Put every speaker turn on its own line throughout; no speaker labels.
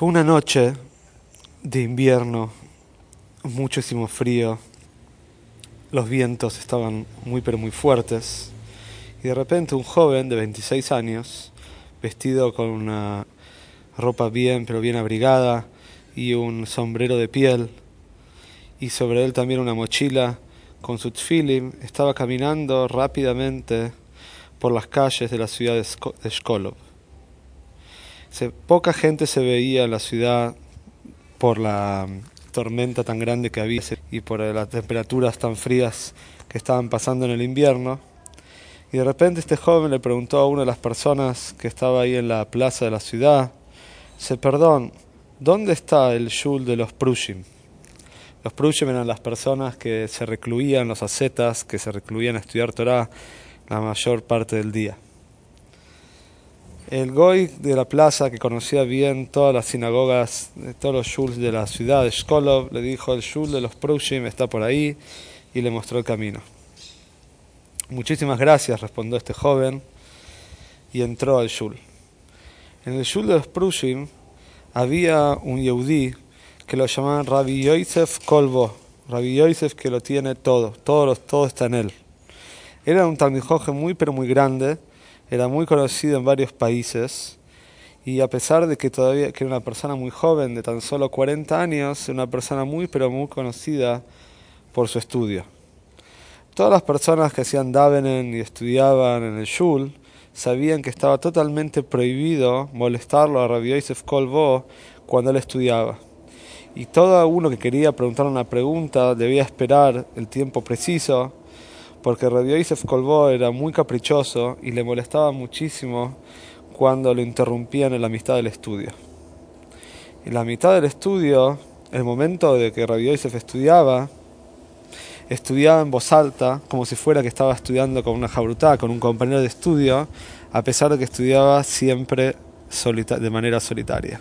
Fue una noche de invierno, muchísimo frío, los vientos estaban muy pero muy fuertes y de repente un joven de 26 años, vestido con una ropa bien pero bien abrigada y un sombrero de piel y sobre él también una mochila con su tfilim, estaba caminando rápidamente por las calles de la ciudad de Shkolov. Poca gente se veía en la ciudad por la tormenta tan grande que había y por las temperaturas tan frías que estaban pasando en el invierno. Y de repente este joven le preguntó a una de las personas que estaba ahí en la plaza de la ciudad, se perdón, ¿dónde está el shul de los Prushim? Los Prushim eran las personas que se recluían, los ascetas, que se recluían a estudiar Torah la mayor parte del día. El Goy de la plaza, que conocía bien todas las sinagogas, todos los shuls de la ciudad de Shkolov, le dijo, el shul de los Prushim está por ahí, y le mostró el camino. Muchísimas gracias, respondió este joven, y entró al shul. En el shul de los Prushim había un Yehudí que lo llamaban Rabbi Yosef Kolbo, Rabbi Yosef que lo tiene todo, todo, todo está en él. Era un talmijoje muy pero muy grande, era muy conocido en varios países y a pesar de que todavía que era una persona muy joven, de tan solo 40 años, una persona muy pero muy conocida por su estudio. Todas las personas que hacían davenen y estudiaban en el shul sabían que estaba totalmente prohibido molestarlo a Rabbi Yosef Kolbo cuando él estudiaba. Y todo uno que quería preguntar una pregunta debía esperar el tiempo preciso porque Rabbi Yosef Kolbo era muy caprichoso y le molestaba muchísimo cuando lo interrumpían en la mitad del estudio. En la mitad del estudio, el momento de que Rabbi Yosef estudiaba, estudiaba en voz alta, como si fuera que estaba estudiando con una jabrutá, con un compañero de estudio, a pesar de que estudiaba siempre de manera solitaria.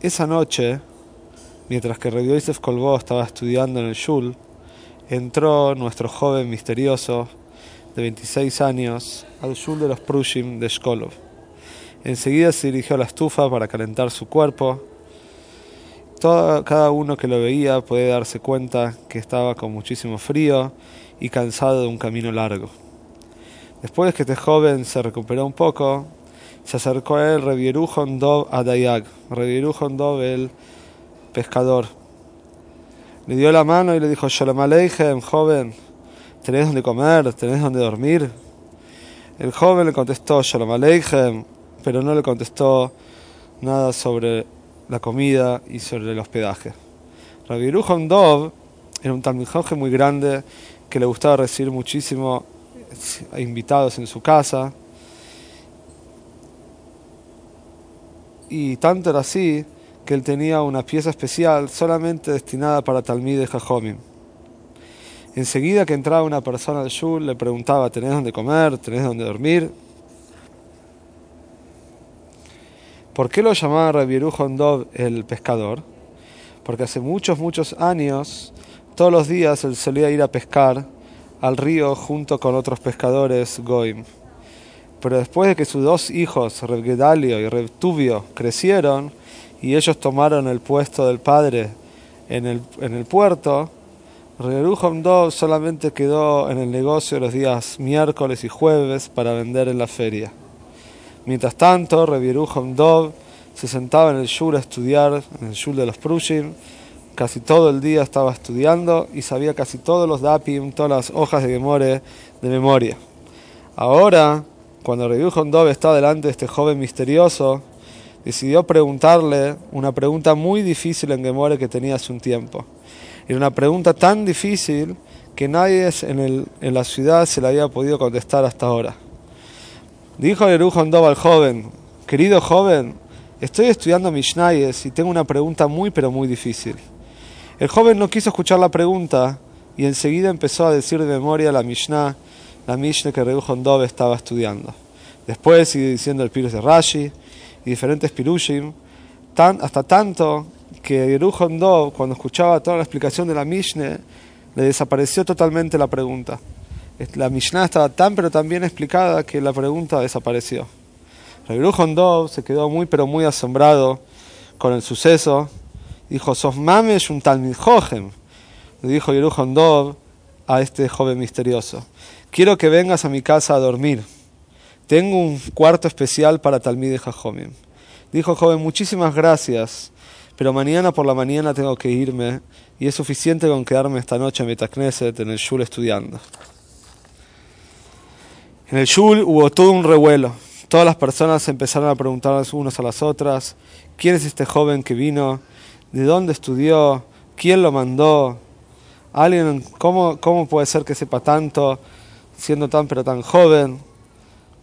Esa noche, Mientras que Rabbi Yosef estaba estudiando en el Shul, entró nuestro joven misterioso de 26 años al Shul de los Prushim de Shkolov. Enseguida se dirigió a la estufa para calentar su cuerpo. Cada uno que lo veía puede darse cuenta que estaba con muchísimo frío y cansado de un camino largo. Después que este joven se recuperó un poco, se acercó a él Revieru Dov Adayag. Revieru Dov, el pescador. Le dio la mano y le dijo, Shalom Aleichem, joven, ¿tenés donde comer? ¿Tenés donde dormir? El joven le contestó, Shalom Aleichem, pero no le contestó nada sobre la comida y sobre el hospedaje. Rabbi Dov era un talmijoje muy grande que le gustaba recibir muchísimo invitados en su casa. Y tanto era así que él tenía una pieza especial solamente destinada para Talmid de Jajomim. Enseguida que entraba una persona al shul, le preguntaba, ¿tenés dónde comer? ¿Tenés dónde dormir? ¿Por qué lo llamaba Rabbi Dov el pescador? Porque hace muchos, muchos años, todos los días él solía ir a pescar al río junto con otros pescadores goim. Pero después de que sus dos hijos, Reb Gedalio y Reb Tubio, crecieron, y ellos tomaron el puesto del padre en el, en el puerto, Reruhom Dov solamente quedó en el negocio los días miércoles y jueves para vender en la feria. Mientras tanto, Reviruhom Dov se sentaba en el shul a estudiar, en el shul de los Prushim, casi todo el día estaba estudiando y sabía casi todos los dapim, todas las hojas de de memoria. Ahora, cuando Reviruhom Dov está delante de este joven misterioso, decidió preguntarle una pregunta muy difícil en Gemore que tenía hace un tiempo. Era una pregunta tan difícil que nadie en, la ciudad se la había podido contestar hasta ahora. Dijo Dov al joven, querido joven, estoy estudiando Mishnayes y tengo una pregunta muy pero muy difícil. El joven no quiso escuchar la pregunta y enseguida empezó a decir de memoria la Mishnah, la Mishnah que Dov estaba estudiando. Después sigue diciendo el Pires de Rashi, diferentes pirushim, tan, hasta tanto que Yerujon Do, cuando escuchaba toda la explicación de la Mishnah, le desapareció totalmente la pregunta. La Mishnah estaba tan pero tan bien explicada que la pregunta desapareció. Dov se quedó muy pero muy asombrado con el suceso. Dijo, sos mames un talmid Le dijo Yerujon a este joven misterioso. Quiero que vengas a mi casa a dormir. Tengo un cuarto especial para Talmid de Jajomim. Dijo joven, muchísimas gracias, pero mañana por la mañana tengo que irme y es suficiente con quedarme esta noche en Metacneset, en el Shul, estudiando. En el Shul hubo todo un revuelo. Todas las personas empezaron a preguntar unas a las otras, ¿quién es este joven que vino? ¿De dónde estudió? ¿Quién lo mandó? ¿Alguien, cómo, cómo puede ser que sepa tanto siendo tan pero tan joven?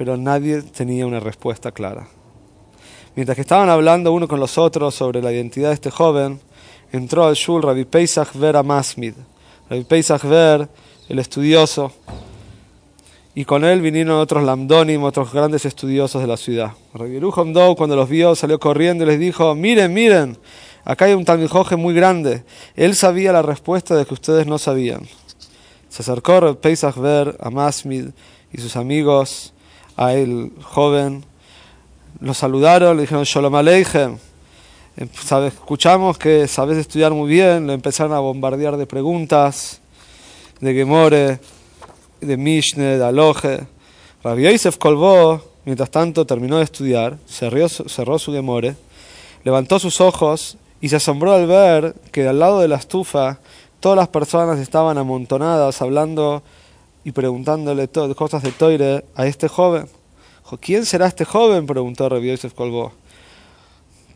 Pero nadie tenía una respuesta clara. Mientras que estaban hablando uno con los otros sobre la identidad de este joven, entró al shul Rabbi Pesach Ver Amasmid. Rabbi Pesach Ver, el estudioso, y con él vinieron otros lamdonim, otros grandes estudiosos de la ciudad. Rabbi Yerucham cuando los vio, salió corriendo y les dijo, miren, miren, acá hay un talmijoje muy grande. Él sabía la respuesta de que ustedes no sabían. Se acercó Rabbi Pesach Ver a Masmid y sus amigos a el joven, lo saludaron, le dijeron Shalom Aleichem. Em, escuchamos que sabes estudiar muy bien, le empezaron a bombardear de preguntas, de Gemore, de Mishne, de Aloje. Rabbi Yosef Kolbo, mientras tanto, terminó de estudiar, cerró, cerró su Gemore, levantó sus ojos y se asombró al ver que al lado de la estufa todas las personas estaban amontonadas hablando y preguntándole cosas de Toire a este joven. ¿Quién será este joven? preguntó Rabbi Yosef Kolbo.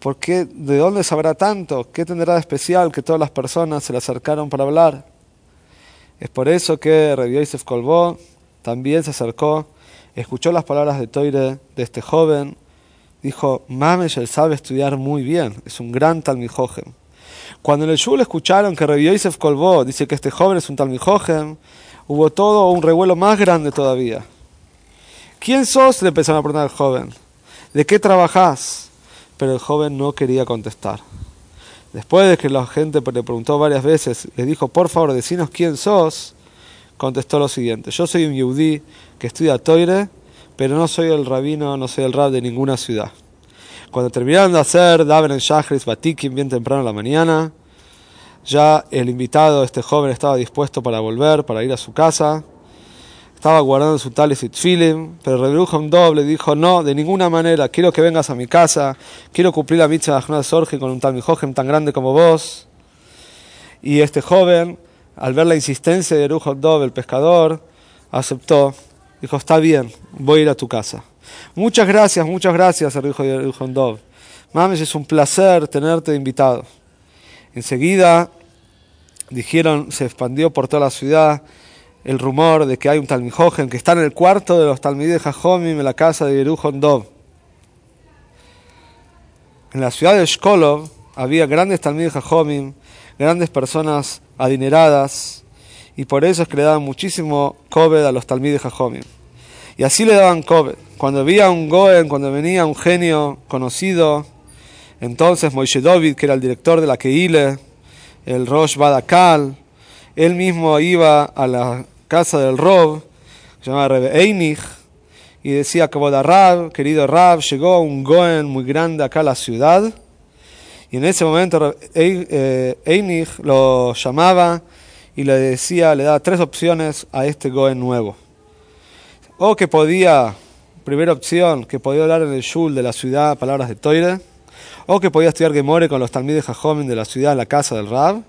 ¿Por qué? ¿De dónde sabrá tanto? ¿Qué tendrá de especial que todas las personas se le acercaron para hablar? Es por eso que Rabbi Yosef Kolbo también se acercó, escuchó las palabras de Toire de este joven, dijo, Mamesh él sabe estudiar muy bien, es un gran talmijojem. Cuando en el Shul escucharon que Rabbi Yosef Kolbo dice que este joven es un talmijojem, hubo todo un revuelo más grande todavía. ¿Quién sos? le empezaron a preguntar al joven. ¿De qué trabajás? Pero el joven no quería contestar. Después de que la gente le preguntó varias veces, le dijo, por favor, decinos quién sos, contestó lo siguiente, yo soy un yudí que estudia Toire, pero no soy el rabino, no soy el rab de ninguna ciudad. Cuando terminaron de hacer Daven en Shachris Batikim bien temprano en la mañana, ya el invitado, este joven, estaba dispuesto para volver, para ir a su casa. Estaba guardando su talis y tfilim, pero Rebrucham doble dijo, no, de ninguna manera, quiero que vengas a mi casa, quiero cumplir la mitzvah de Sorge con un tal tan grande como vos. Y este joven, al ver la insistencia de Rebrucham Dov, el pescador, aceptó, dijo, está bien, voy a ir a tu casa. Muchas gracias, muchas gracias, Rebrucham Dov. Mames, es un placer tenerte invitado. Enseguida dijeron, se expandió por toda la ciudad el rumor de que hay un Talmijogen que está en el cuarto de los Talmides Jajomim en la casa de Yerujon Dov. En la ciudad de Shkolov había grandes Talmides Jajomim, grandes personas adineradas, y por eso es que le daban muchísimo COVID a los Talmides Jajomim. Y así le daban COVID. Cuando había un Goen, cuando venía un genio conocido, entonces Moishe David, que era el director de la Keile, el Rosh Badakal, él mismo iba a la casa del Rob, se llamaba Rebe Einich, y decía que Rab, querido Rab, llegó un Goen muy grande acá a la ciudad, y en ese momento eh, Einich lo llamaba y le decía, le daba tres opciones a este Goen nuevo. O que podía, primera opción, que podía hablar en el Shul de la ciudad palabras de Toire, o que podía estudiar Gemore con los talmides Jajomim de la ciudad en la casa del Rab,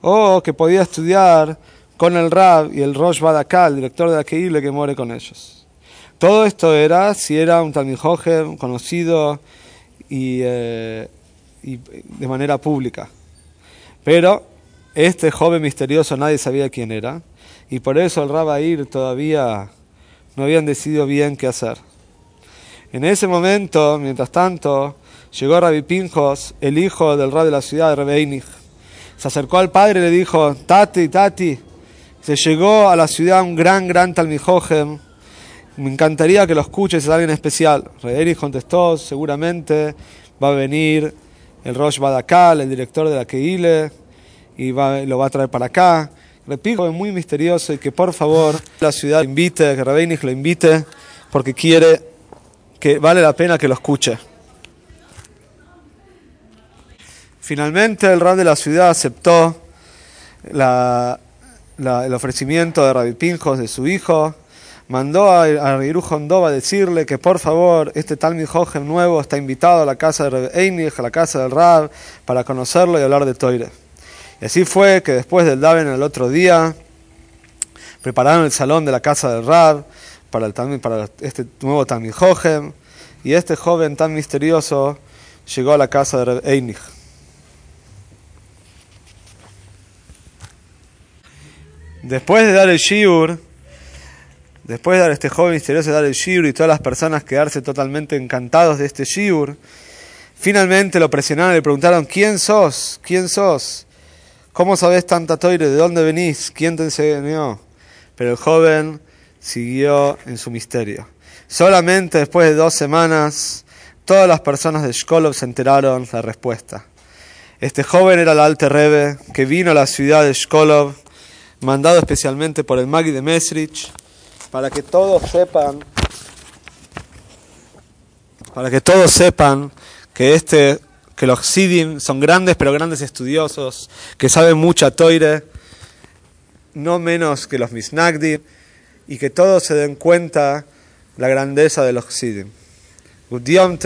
o que podía estudiar con el Rab y el Rosh Badakal, el director de la Keile, que muere con ellos. Todo esto era si era un Talmid conocido y, eh, y, de manera pública. Pero este joven misterioso nadie sabía quién era y por eso el Rab Ir todavía no habían decidido bien qué hacer. En ese momento, mientras tanto, Llegó Rabbi Pinjos, el hijo del rey de la ciudad, de Rebeinig. Se acercó al padre y le dijo, Tati, Tati, se llegó a la ciudad un gran, gran Talmijojem. Me encantaría que lo escuches, es alguien especial. Rebeinig contestó, seguramente va a venir el Rosh Badakal, el director de la Keile, y lo va a traer para acá. Repito, es muy misterioso y que por favor la ciudad lo invite, que Rabeinich lo invite, porque quiere que vale la pena que lo escuche. Finalmente el rab de la ciudad aceptó el ofrecimiento de Rabbi Pinjos, de su hijo, mandó a, a a decirle que por favor este Talmid Jojem nuevo está invitado a la casa de Rabbi Einich, a la casa del Rab, para conocerlo y hablar de Toire. Y así fue que después del Daven el otro día, prepararon el salón de la casa del Rab para, el, para este nuevo Jojem, y este joven tan misterioso llegó a la casa de Rabbi Einich. Después de dar el shiur, después de dar este joven misterioso dar el shiur y todas las personas quedarse totalmente encantados de este shiur, finalmente lo presionaron y le preguntaron, ¿quién sos? ¿Quién sos? ¿Cómo sabes tanta toire? ¿De dónde venís? ¿Quién te enseñó? Pero el joven siguió en su misterio. Solamente después de dos semanas, todas las personas de Shkolov se enteraron la respuesta. Este joven era el Alte Rebbe, que vino a la ciudad de Shkolov, mandado especialmente por el Magi de Mesrich, para que todos sepan, para que todos sepan que este, que los Sidim son grandes pero grandes estudiosos, que saben mucha toire, no menos que los Misnagdim, y que todos se den cuenta la grandeza de los Sidim. Good Yom.